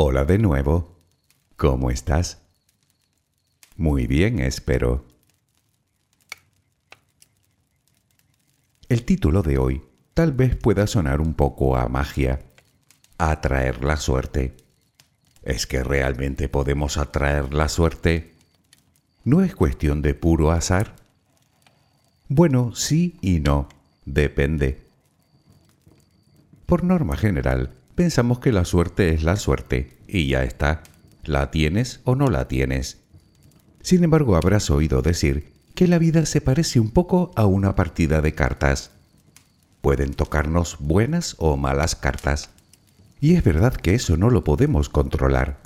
Hola de nuevo. ¿Cómo estás? Muy bien, espero. El título de hoy tal vez pueda sonar un poco a magia. Atraer la suerte. ¿Es que realmente podemos atraer la suerte? ¿No es cuestión de puro azar? Bueno, sí y no. Depende. Por norma general, pensamos que la suerte es la suerte y ya está. La tienes o no la tienes. Sin embargo, habrás oído decir que la vida se parece un poco a una partida de cartas. Pueden tocarnos buenas o malas cartas. Y es verdad que eso no lo podemos controlar.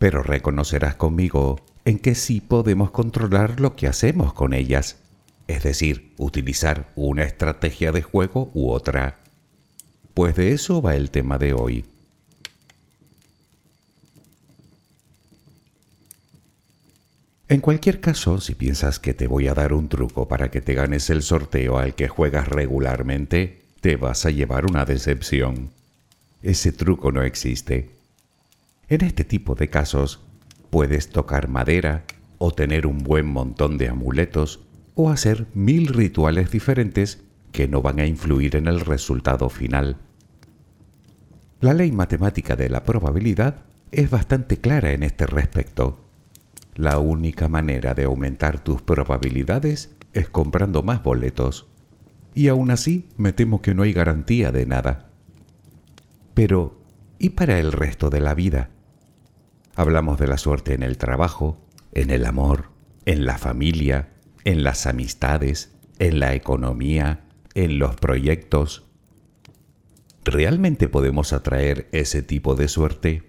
Pero reconocerás conmigo en que sí podemos controlar lo que hacemos con ellas. Es decir, utilizar una estrategia de juego u otra. Pues de eso va el tema de hoy. En cualquier caso, si piensas que te voy a dar un truco para que te ganes el sorteo al que juegas regularmente, te vas a llevar una decepción. Ese truco no existe. En este tipo de casos, puedes tocar madera o tener un buen montón de amuletos o hacer mil rituales diferentes que no van a influir en el resultado final. La ley matemática de la probabilidad es bastante clara en este respecto. La única manera de aumentar tus probabilidades es comprando más boletos. Y aún así me temo que no hay garantía de nada. Pero, ¿y para el resto de la vida? Hablamos de la suerte en el trabajo, en el amor, en la familia, en las amistades, en la economía, en los proyectos, ¿Realmente podemos atraer ese tipo de suerte?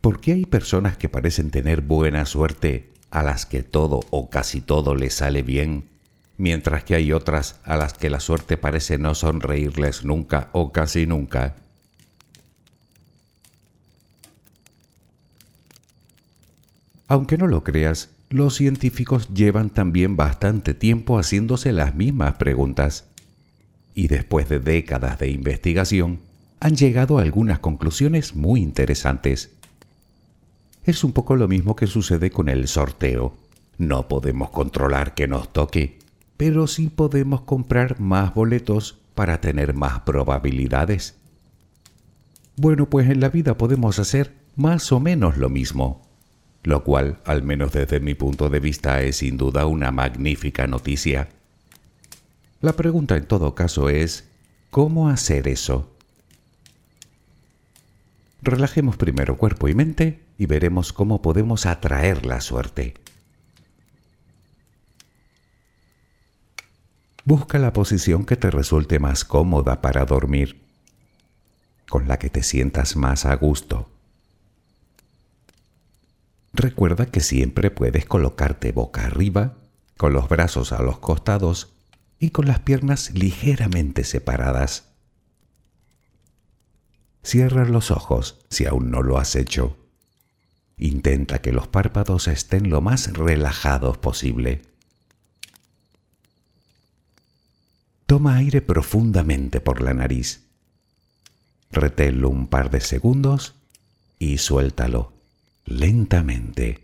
¿Por qué hay personas que parecen tener buena suerte a las que todo o casi todo les sale bien, mientras que hay otras a las que la suerte parece no sonreírles nunca o casi nunca? Aunque no lo creas, los científicos llevan también bastante tiempo haciéndose las mismas preguntas y después de décadas de investigación, han llegado a algunas conclusiones muy interesantes. Es un poco lo mismo que sucede con el sorteo. No podemos controlar que nos toque, pero sí podemos comprar más boletos para tener más probabilidades. Bueno, pues en la vida podemos hacer más o menos lo mismo, lo cual, al menos desde mi punto de vista, es sin duda una magnífica noticia. La pregunta en todo caso es, ¿cómo hacer eso? Relajemos primero cuerpo y mente y veremos cómo podemos atraer la suerte. Busca la posición que te resulte más cómoda para dormir, con la que te sientas más a gusto. Recuerda que siempre puedes colocarte boca arriba, con los brazos a los costados y con las piernas ligeramente separadas. Cierra los ojos si aún no lo has hecho. Intenta que los párpados estén lo más relajados posible. Toma aire profundamente por la nariz. Reténlo un par de segundos y suéltalo lentamente.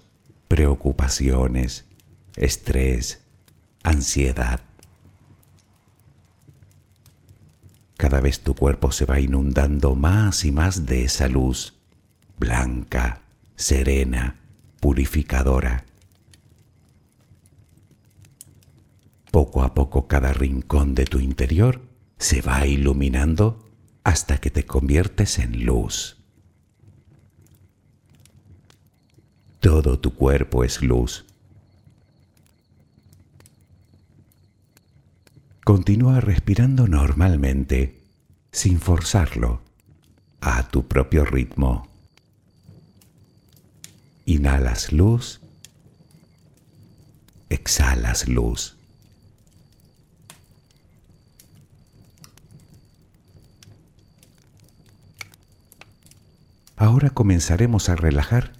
preocupaciones, estrés, ansiedad. Cada vez tu cuerpo se va inundando más y más de esa luz, blanca, serena, purificadora. Poco a poco cada rincón de tu interior se va iluminando hasta que te conviertes en luz. Todo tu cuerpo es luz. Continúa respirando normalmente, sin forzarlo, a tu propio ritmo. Inhalas luz, exhalas luz. Ahora comenzaremos a relajar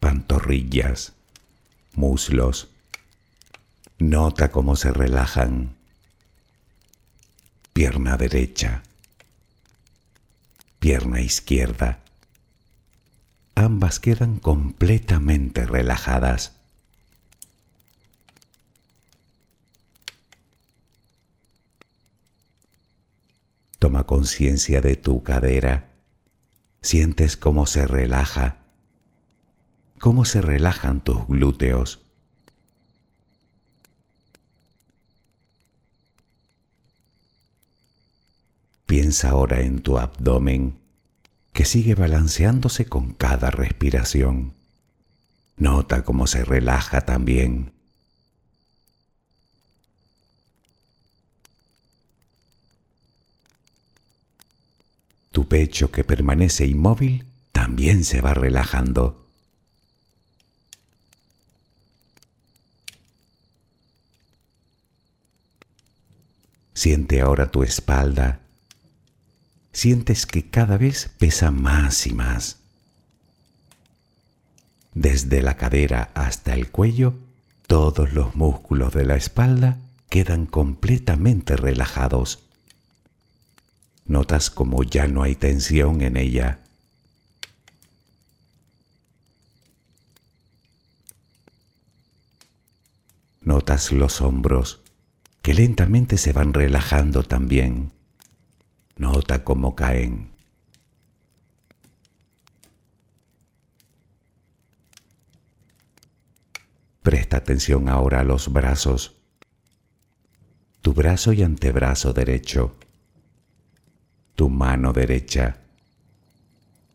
pantorrillas, muslos. Nota cómo se relajan. Pierna derecha, pierna izquierda. Ambas quedan completamente relajadas. Toma conciencia de tu cadera. Sientes cómo se relaja cómo se relajan tus glúteos. Piensa ahora en tu abdomen que sigue balanceándose con cada respiración. Nota cómo se relaja también. Tu pecho que permanece inmóvil también se va relajando. Siente ahora tu espalda. Sientes que cada vez pesa más y más. Desde la cadera hasta el cuello, todos los músculos de la espalda quedan completamente relajados. Notas como ya no hay tensión en ella. Notas los hombros, que lentamente se van relajando también. Nota cómo caen. Presta atención ahora a los brazos. Tu brazo y antebrazo derecho. Tu mano derecha.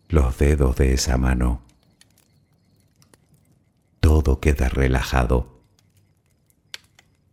Los dedos de esa mano. Todo queda relajado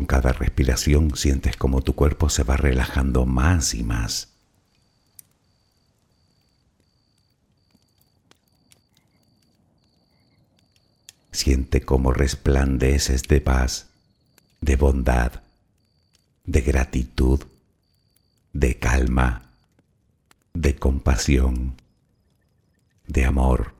Con cada respiración sientes como tu cuerpo se va relajando más y más. Siente cómo resplandeces de paz, de bondad, de gratitud, de calma, de compasión, de amor.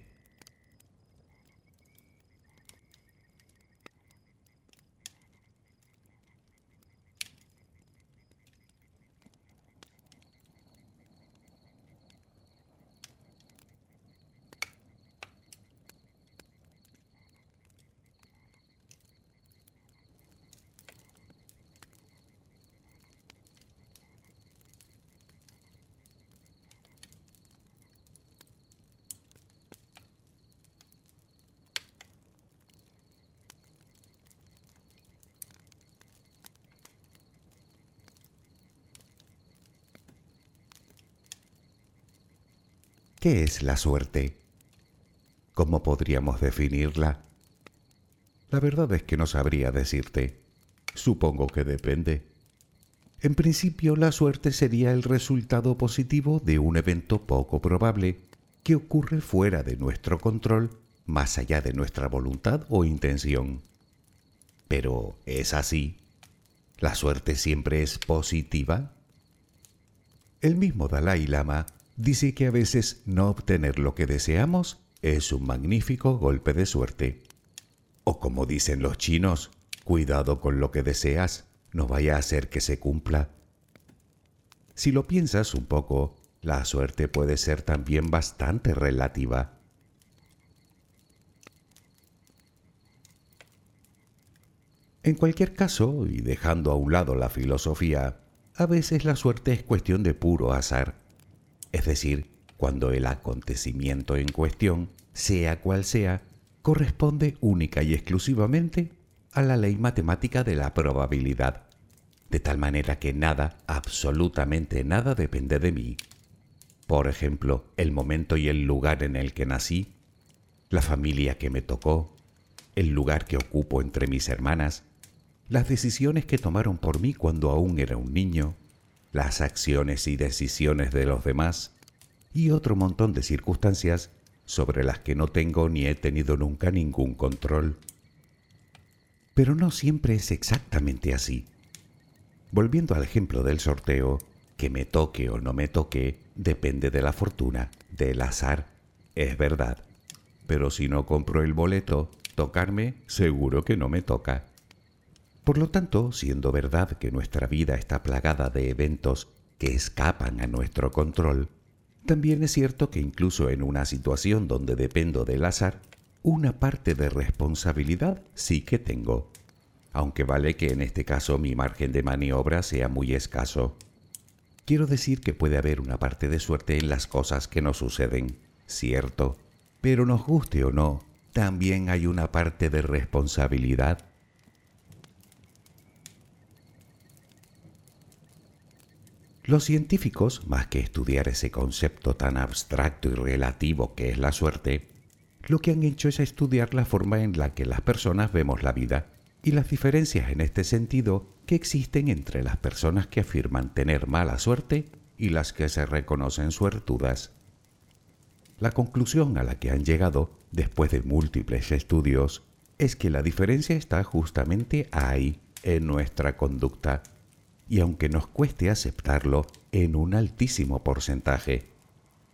¿Qué es la suerte? ¿Cómo podríamos definirla? La verdad es que no sabría decirte. Supongo que depende. En principio, la suerte sería el resultado positivo de un evento poco probable que ocurre fuera de nuestro control, más allá de nuestra voluntad o intención. Pero, ¿es así? ¿La suerte siempre es positiva? El mismo Dalai Lama dice que a veces no obtener lo que deseamos es un magnífico golpe de suerte. O como dicen los chinos, cuidado con lo que deseas, no vaya a ser que se cumpla. Si lo piensas un poco, la suerte puede ser también bastante relativa. En cualquier caso, y dejando a un lado la filosofía, a veces la suerte es cuestión de puro azar es decir, cuando el acontecimiento en cuestión, sea cual sea, corresponde única y exclusivamente a la ley matemática de la probabilidad, de tal manera que nada, absolutamente nada depende de mí. Por ejemplo, el momento y el lugar en el que nací, la familia que me tocó, el lugar que ocupo entre mis hermanas, las decisiones que tomaron por mí cuando aún era un niño, las acciones y decisiones de los demás y otro montón de circunstancias sobre las que no tengo ni he tenido nunca ningún control. Pero no siempre es exactamente así. Volviendo al ejemplo del sorteo, que me toque o no me toque depende de la fortuna, del azar, es verdad. Pero si no compro el boleto, tocarme seguro que no me toca. Por lo tanto, siendo verdad que nuestra vida está plagada de eventos que escapan a nuestro control, también es cierto que incluso en una situación donde dependo del azar, una parte de responsabilidad sí que tengo, aunque vale que en este caso mi margen de maniobra sea muy escaso. Quiero decir que puede haber una parte de suerte en las cosas que nos suceden, cierto, pero nos guste o no, también hay una parte de responsabilidad Los científicos, más que estudiar ese concepto tan abstracto y relativo que es la suerte, lo que han hecho es estudiar la forma en la que las personas vemos la vida y las diferencias en este sentido que existen entre las personas que afirman tener mala suerte y las que se reconocen suertudas. La conclusión a la que han llegado, después de múltiples estudios, es que la diferencia está justamente ahí, en nuestra conducta y aunque nos cueste aceptarlo en un altísimo porcentaje.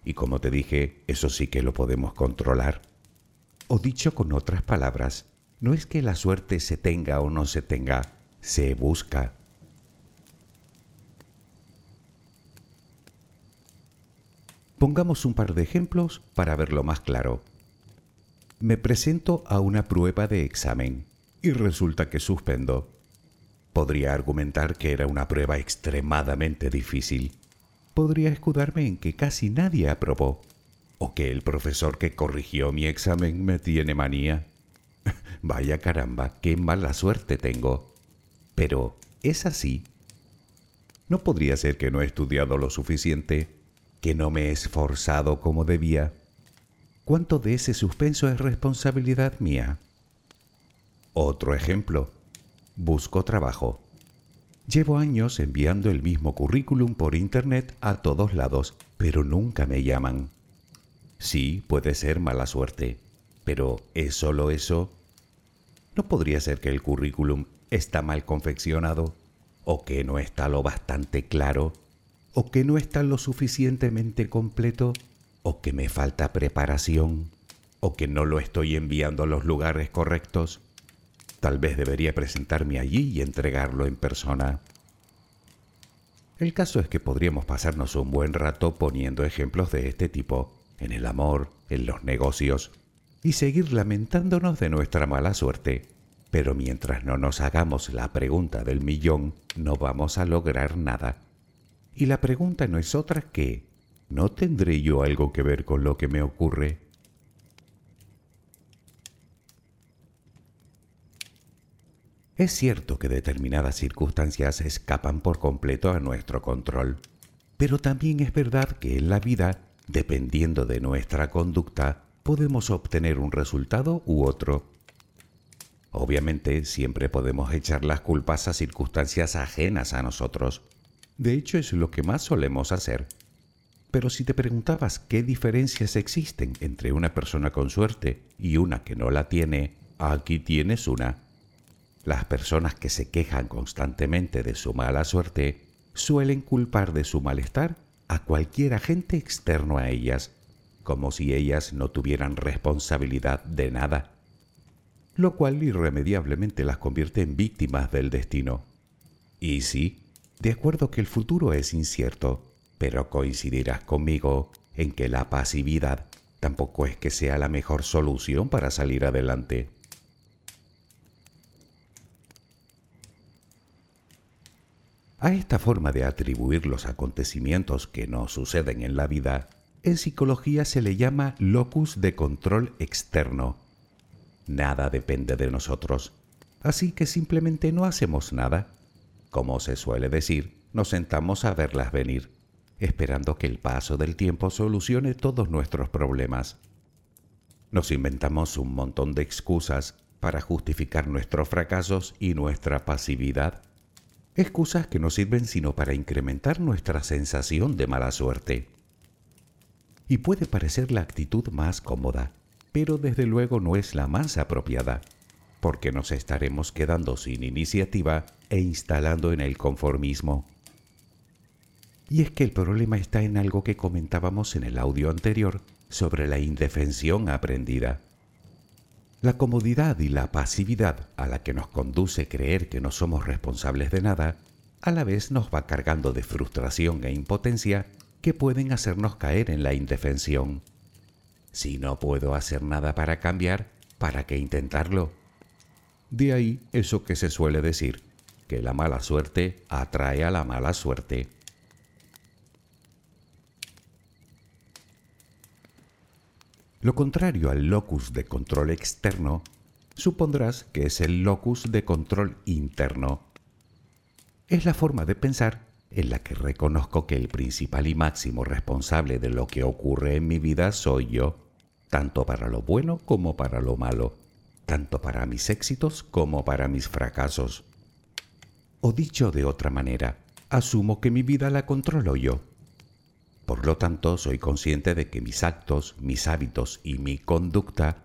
Y como te dije, eso sí que lo podemos controlar. O dicho con otras palabras, no es que la suerte se tenga o no se tenga, se busca. Pongamos un par de ejemplos para verlo más claro. Me presento a una prueba de examen y resulta que suspendo podría argumentar que era una prueba extremadamente difícil. podría escudarme en que casi nadie aprobó, o que el profesor que corrigió mi examen me tiene manía. Vaya caramba, qué mala suerte tengo. Pero, ¿es así? ¿No podría ser que no he estudiado lo suficiente? ¿Que no me he esforzado como debía? ¿Cuánto de ese suspenso es responsabilidad mía? Otro ejemplo. Busco trabajo. Llevo años enviando el mismo currículum por Internet a todos lados, pero nunca me llaman. Sí, puede ser mala suerte, pero ¿es solo eso? ¿No podría ser que el currículum está mal confeccionado? ¿O que no está lo bastante claro? ¿O que no está lo suficientemente completo? ¿O que me falta preparación? ¿O que no lo estoy enviando a los lugares correctos? Tal vez debería presentarme allí y entregarlo en persona. El caso es que podríamos pasarnos un buen rato poniendo ejemplos de este tipo en el amor, en los negocios, y seguir lamentándonos de nuestra mala suerte. Pero mientras no nos hagamos la pregunta del millón, no vamos a lograr nada. Y la pregunta no es otra que, ¿no tendré yo algo que ver con lo que me ocurre? Es cierto que determinadas circunstancias escapan por completo a nuestro control, pero también es verdad que en la vida, dependiendo de nuestra conducta, podemos obtener un resultado u otro. Obviamente siempre podemos echar las culpas a circunstancias ajenas a nosotros. De hecho es lo que más solemos hacer. Pero si te preguntabas qué diferencias existen entre una persona con suerte y una que no la tiene, aquí tienes una. Las personas que se quejan constantemente de su mala suerte suelen culpar de su malestar a cualquier agente externo a ellas, como si ellas no tuvieran responsabilidad de nada, lo cual irremediablemente las convierte en víctimas del destino. Y sí, de acuerdo que el futuro es incierto, pero coincidirás conmigo en que la pasividad tampoco es que sea la mejor solución para salir adelante. A esta forma de atribuir los acontecimientos que nos suceden en la vida, en psicología se le llama locus de control externo. Nada depende de nosotros, así que simplemente no hacemos nada. Como se suele decir, nos sentamos a verlas venir, esperando que el paso del tiempo solucione todos nuestros problemas. Nos inventamos un montón de excusas para justificar nuestros fracasos y nuestra pasividad excusas que no sirven sino para incrementar nuestra sensación de mala suerte. Y puede parecer la actitud más cómoda, pero desde luego no es la más apropiada, porque nos estaremos quedando sin iniciativa e instalando en el conformismo. Y es que el problema está en algo que comentábamos en el audio anterior sobre la indefensión aprendida. La comodidad y la pasividad a la que nos conduce creer que no somos responsables de nada, a la vez nos va cargando de frustración e impotencia que pueden hacernos caer en la indefensión. Si no puedo hacer nada para cambiar, ¿para qué intentarlo? De ahí eso que se suele decir, que la mala suerte atrae a la mala suerte. Lo contrario al locus de control externo, supondrás que es el locus de control interno. Es la forma de pensar en la que reconozco que el principal y máximo responsable de lo que ocurre en mi vida soy yo, tanto para lo bueno como para lo malo, tanto para mis éxitos como para mis fracasos. O dicho de otra manera, asumo que mi vida la controlo yo por lo tanto, soy consciente de que mis actos, mis hábitos y mi conducta,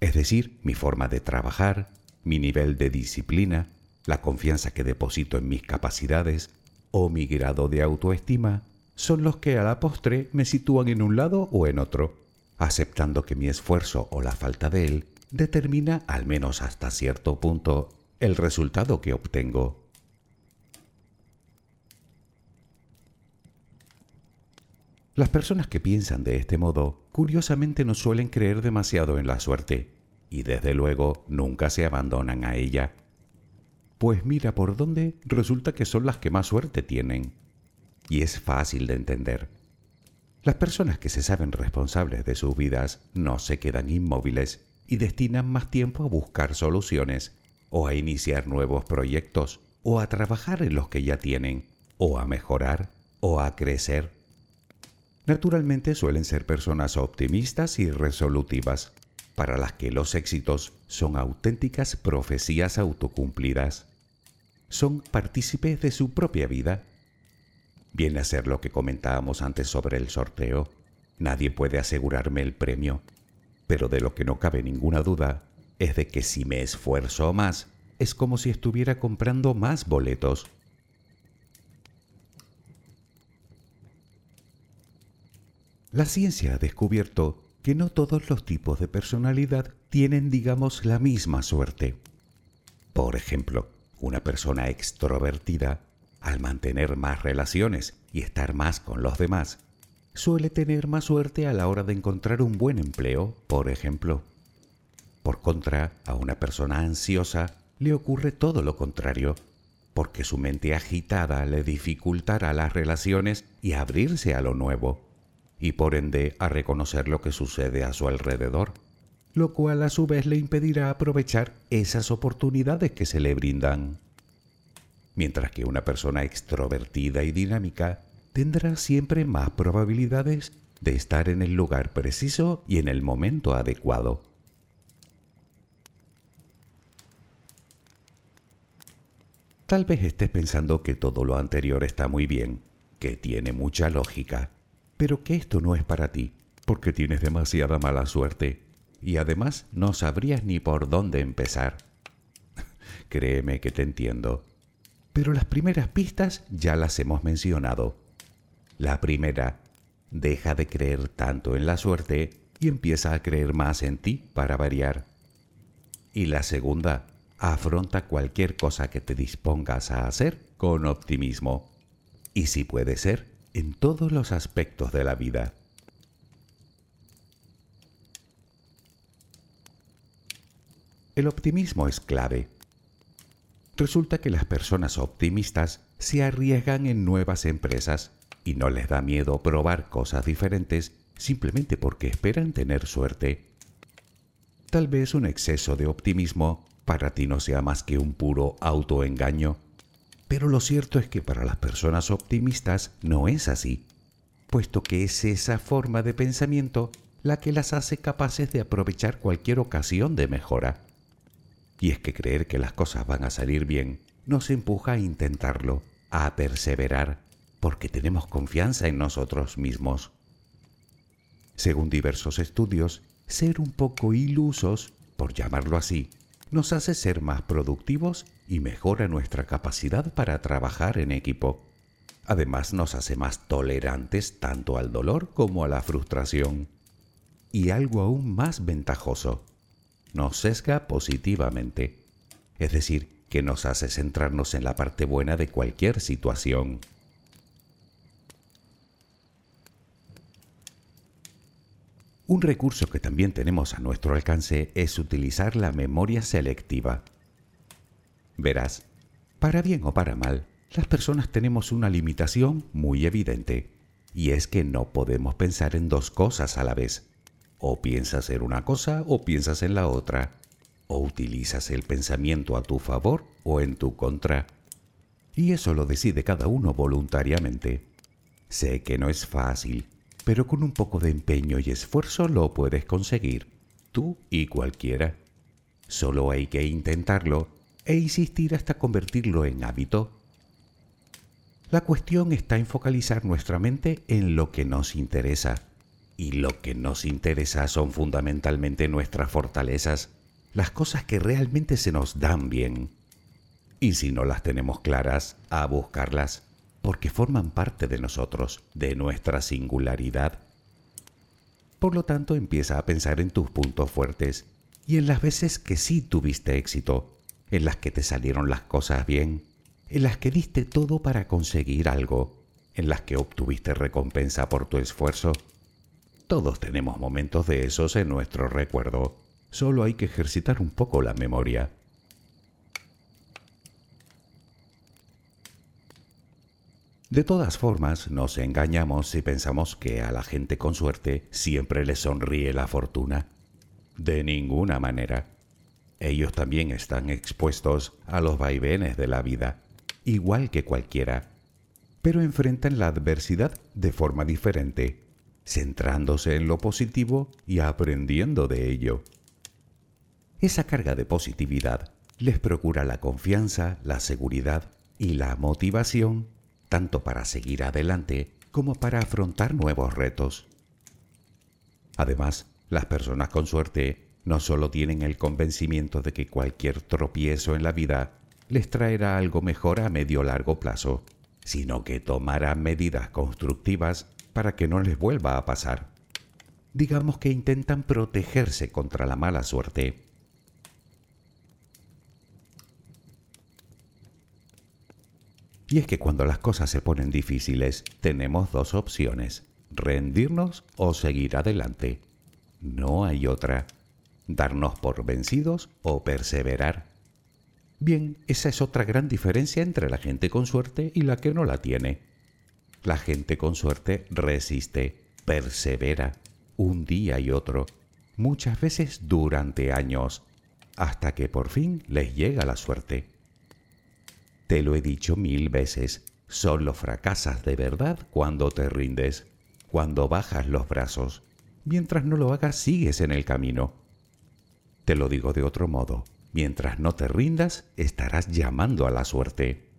es decir, mi forma de trabajar, mi nivel de disciplina, la confianza que deposito en mis capacidades o mi grado de autoestima, son los que a la postre me sitúan en un lado o en otro, aceptando que mi esfuerzo o la falta de él determina, al menos hasta cierto punto, el resultado que obtengo. Las personas que piensan de este modo, curiosamente no suelen creer demasiado en la suerte, y desde luego nunca se abandonan a ella. Pues mira por dónde resulta que son las que más suerte tienen. y es fácil de entender. Las personas que se saben responsables de sus vidas no se quedan inmóviles y destinan más tiempo a buscar soluciones o a iniciar nuevos proyectos o a trabajar en los que ya tienen o a mejorar o a crecer. Naturalmente suelen ser personas optimistas y resolutivas, para las que los éxitos son auténticas profecías autocumplidas. Son partícipes de su propia vida. Viene a ser lo que comentábamos antes sobre el sorteo. Nadie puede asegurarme el premio, pero de lo que no cabe ninguna duda es de que si me esfuerzo más, es como si estuviera comprando más boletos. La ciencia ha descubierto que no todos los tipos de personalidad tienen, digamos, la misma suerte. Por ejemplo, una persona extrovertida, al mantener más relaciones y estar más con los demás, suele tener más suerte a la hora de encontrar un buen empleo, por ejemplo. Por contra, a una persona ansiosa le ocurre todo lo contrario, porque su mente agitada le dificultará las relaciones y abrirse a lo nuevo y por ende a reconocer lo que sucede a su alrededor, lo cual a su vez le impedirá aprovechar esas oportunidades que se le brindan. Mientras que una persona extrovertida y dinámica tendrá siempre más probabilidades de estar en el lugar preciso y en el momento adecuado. Tal vez estés pensando que todo lo anterior está muy bien, que tiene mucha lógica, pero que esto no es para ti, porque tienes demasiada mala suerte y además no sabrías ni por dónde empezar. Créeme que te entiendo. Pero las primeras pistas ya las hemos mencionado. La primera, deja de creer tanto en la suerte y empieza a creer más en ti para variar. Y la segunda, afronta cualquier cosa que te dispongas a hacer con optimismo. Y si puede ser, en todos los aspectos de la vida. El optimismo es clave. Resulta que las personas optimistas se arriesgan en nuevas empresas y no les da miedo probar cosas diferentes simplemente porque esperan tener suerte. Tal vez un exceso de optimismo para ti no sea más que un puro autoengaño pero lo cierto es que para las personas optimistas no es así, puesto que es esa forma de pensamiento la que las hace capaces de aprovechar cualquier ocasión de mejora. Y es que creer que las cosas van a salir bien nos empuja a intentarlo, a perseverar, porque tenemos confianza en nosotros mismos. Según diversos estudios, ser un poco ilusos, por llamarlo así, nos hace ser más productivos y mejora nuestra capacidad para trabajar en equipo. Además nos hace más tolerantes tanto al dolor como a la frustración. Y algo aún más ventajoso, nos sesga positivamente, es decir, que nos hace centrarnos en la parte buena de cualquier situación. Un recurso que también tenemos a nuestro alcance es utilizar la memoria selectiva. Verás, para bien o para mal, las personas tenemos una limitación muy evidente, y es que no podemos pensar en dos cosas a la vez. O piensas en una cosa o piensas en la otra, o utilizas el pensamiento a tu favor o en tu contra. Y eso lo decide cada uno voluntariamente. Sé que no es fácil, pero con un poco de empeño y esfuerzo lo puedes conseguir, tú y cualquiera. Solo hay que intentarlo e insistir hasta convertirlo en hábito. La cuestión está en focalizar nuestra mente en lo que nos interesa. Y lo que nos interesa son fundamentalmente nuestras fortalezas, las cosas que realmente se nos dan bien. Y si no las tenemos claras, a buscarlas porque forman parte de nosotros, de nuestra singularidad. Por lo tanto, empieza a pensar en tus puntos fuertes y en las veces que sí tuviste éxito, en las que te salieron las cosas bien, en las que diste todo para conseguir algo, en las que obtuviste recompensa por tu esfuerzo. Todos tenemos momentos de esos en nuestro recuerdo, solo hay que ejercitar un poco la memoria. De todas formas, nos engañamos si pensamos que a la gente con suerte siempre le sonríe la fortuna. De ninguna manera. Ellos también están expuestos a los vaivenes de la vida, igual que cualquiera, pero enfrentan la adversidad de forma diferente, centrándose en lo positivo y aprendiendo de ello. Esa carga de positividad les procura la confianza, la seguridad y la motivación tanto para seguir adelante como para afrontar nuevos retos. Además, las personas con suerte no solo tienen el convencimiento de que cualquier tropiezo en la vida les traerá algo mejor a medio largo plazo, sino que tomarán medidas constructivas para que no les vuelva a pasar. Digamos que intentan protegerse contra la mala suerte Y es que cuando las cosas se ponen difíciles, tenemos dos opciones, rendirnos o seguir adelante. No hay otra, darnos por vencidos o perseverar. Bien, esa es otra gran diferencia entre la gente con suerte y la que no la tiene. La gente con suerte resiste, persevera, un día y otro, muchas veces durante años, hasta que por fin les llega la suerte. Te lo he dicho mil veces, solo fracasas de verdad cuando te rindes, cuando bajas los brazos. Mientras no lo hagas, sigues en el camino. Te lo digo de otro modo, mientras no te rindas, estarás llamando a la suerte.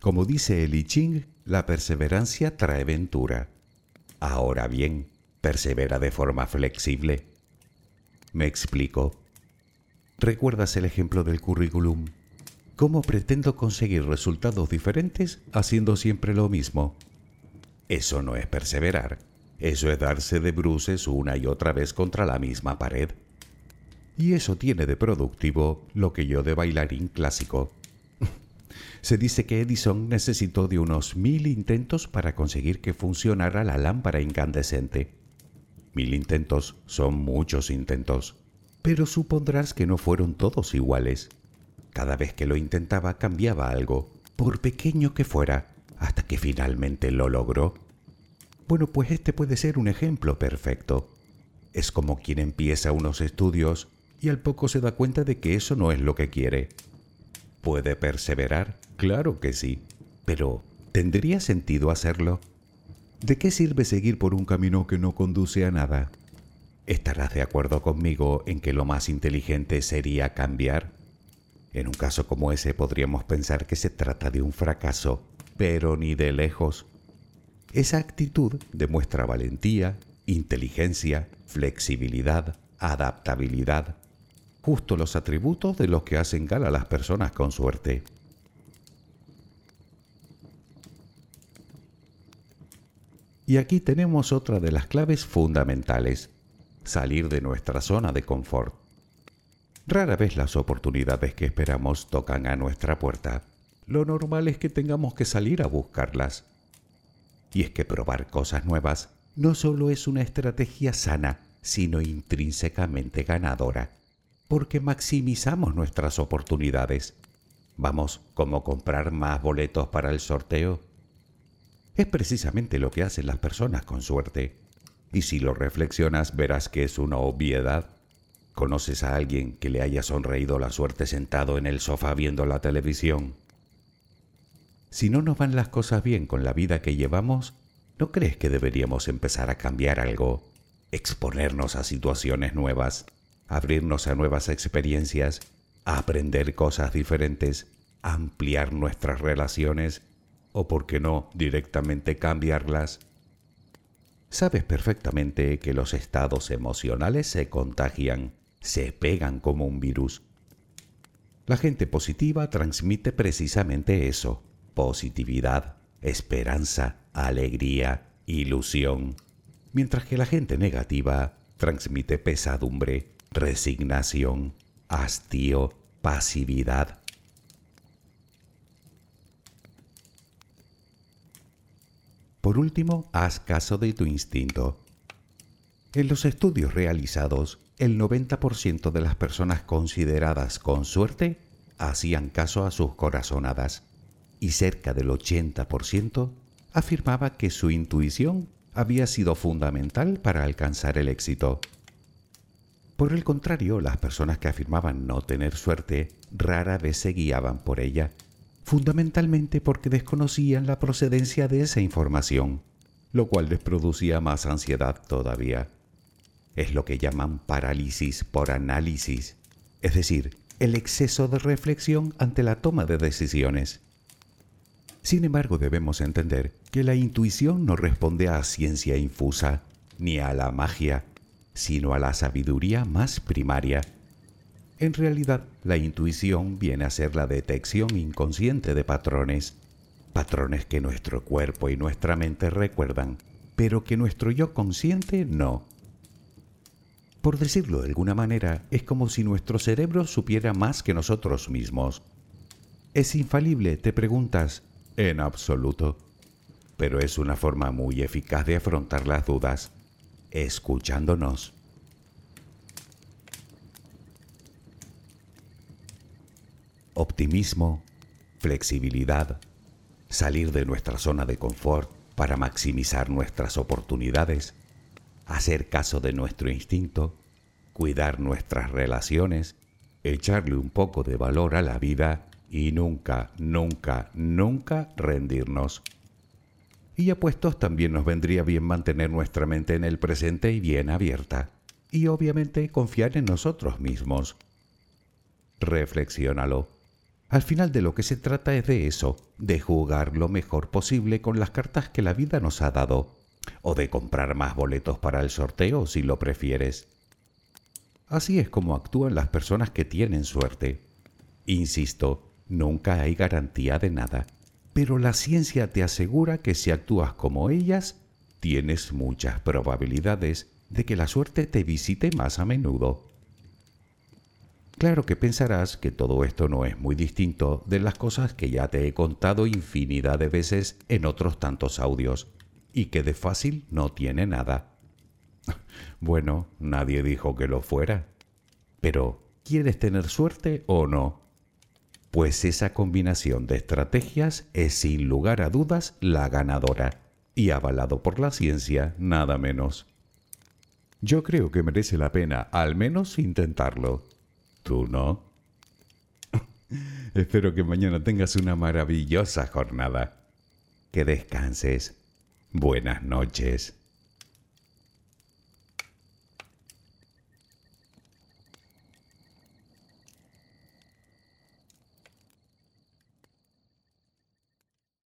Como dice el I Ching, la perseverancia trae ventura. Ahora bien, persevera de forma flexible. Me explico. ¿Recuerdas el ejemplo del currículum? ¿Cómo pretendo conseguir resultados diferentes haciendo siempre lo mismo? Eso no es perseverar, eso es darse de bruces una y otra vez contra la misma pared. Y eso tiene de productivo lo que yo de bailarín clásico. Se dice que Edison necesitó de unos mil intentos para conseguir que funcionara la lámpara incandescente. Mil intentos son muchos intentos pero supondrás que no fueron todos iguales. Cada vez que lo intentaba cambiaba algo, por pequeño que fuera, hasta que finalmente lo logró. Bueno, pues este puede ser un ejemplo perfecto. Es como quien empieza unos estudios y al poco se da cuenta de que eso no es lo que quiere. ¿Puede perseverar? Claro que sí, pero ¿tendría sentido hacerlo? ¿De qué sirve seguir por un camino que no conduce a nada? Estarás de acuerdo conmigo en que lo más inteligente sería cambiar. En un caso como ese podríamos pensar que se trata de un fracaso, pero ni de lejos. Esa actitud demuestra valentía, inteligencia, flexibilidad, adaptabilidad, justo los atributos de los que hacen gala las personas con suerte. Y aquí tenemos otra de las claves fundamentales salir de nuestra zona de confort. Rara vez las oportunidades que esperamos tocan a nuestra puerta. Lo normal es que tengamos que salir a buscarlas. Y es que probar cosas nuevas no solo es una estrategia sana, sino intrínsecamente ganadora, porque maximizamos nuestras oportunidades. Vamos, como comprar más boletos para el sorteo. Es precisamente lo que hacen las personas con suerte y si lo reflexionas verás que es una obviedad. ¿Conoces a alguien que le haya sonreído la suerte sentado en el sofá viendo la televisión? Si no nos van las cosas bien con la vida que llevamos, ¿no crees que deberíamos empezar a cambiar algo? Exponernos a situaciones nuevas, abrirnos a nuevas experiencias, aprender cosas diferentes, ampliar nuestras relaciones o, por qué no, directamente cambiarlas Sabes perfectamente que los estados emocionales se contagian, se pegan como un virus. La gente positiva transmite precisamente eso, positividad, esperanza, alegría, ilusión, mientras que la gente negativa transmite pesadumbre, resignación, hastío, pasividad, Por último, haz caso de tu instinto. En los estudios realizados, el 90% de las personas consideradas con suerte hacían caso a sus corazonadas y cerca del 80% afirmaba que su intuición había sido fundamental para alcanzar el éxito. Por el contrario, las personas que afirmaban no tener suerte rara vez se guiaban por ella, fundamentalmente porque desconocían la procedencia de esa información, lo cual les producía más ansiedad todavía. Es lo que llaman parálisis por análisis, es decir, el exceso de reflexión ante la toma de decisiones. Sin embargo, debemos entender que la intuición no responde a ciencia infusa ni a la magia, sino a la sabiduría más primaria. En realidad, la intuición viene a ser la detección inconsciente de patrones, patrones que nuestro cuerpo y nuestra mente recuerdan, pero que nuestro yo consciente no. Por decirlo de alguna manera, es como si nuestro cerebro supiera más que nosotros mismos. ¿Es infalible? Te preguntas. En absoluto. Pero es una forma muy eficaz de afrontar las dudas escuchándonos. Optimismo, flexibilidad, salir de nuestra zona de confort para maximizar nuestras oportunidades, hacer caso de nuestro instinto, cuidar nuestras relaciones, echarle un poco de valor a la vida y nunca, nunca, nunca rendirnos. Y apuestos también nos vendría bien mantener nuestra mente en el presente y bien abierta. Y obviamente confiar en nosotros mismos. Reflexiónalo. Al final de lo que se trata es de eso, de jugar lo mejor posible con las cartas que la vida nos ha dado, o de comprar más boletos para el sorteo si lo prefieres. Así es como actúan las personas que tienen suerte. Insisto, nunca hay garantía de nada pero la ciencia te asegura que si actúas como ellas, tienes muchas probabilidades de que la suerte te visite más a menudo. Claro que pensarás que todo esto no es muy distinto de las cosas que ya te he contado infinidad de veces en otros tantos audios, y que de fácil no tiene nada. Bueno, nadie dijo que lo fuera. Pero, ¿quieres tener suerte o no? Pues esa combinación de estrategias es sin lugar a dudas la ganadora y avalado por la ciencia nada menos. Yo creo que merece la pena al menos intentarlo. ¿Tú no? Espero que mañana tengas una maravillosa jornada. Que descanses. Buenas noches.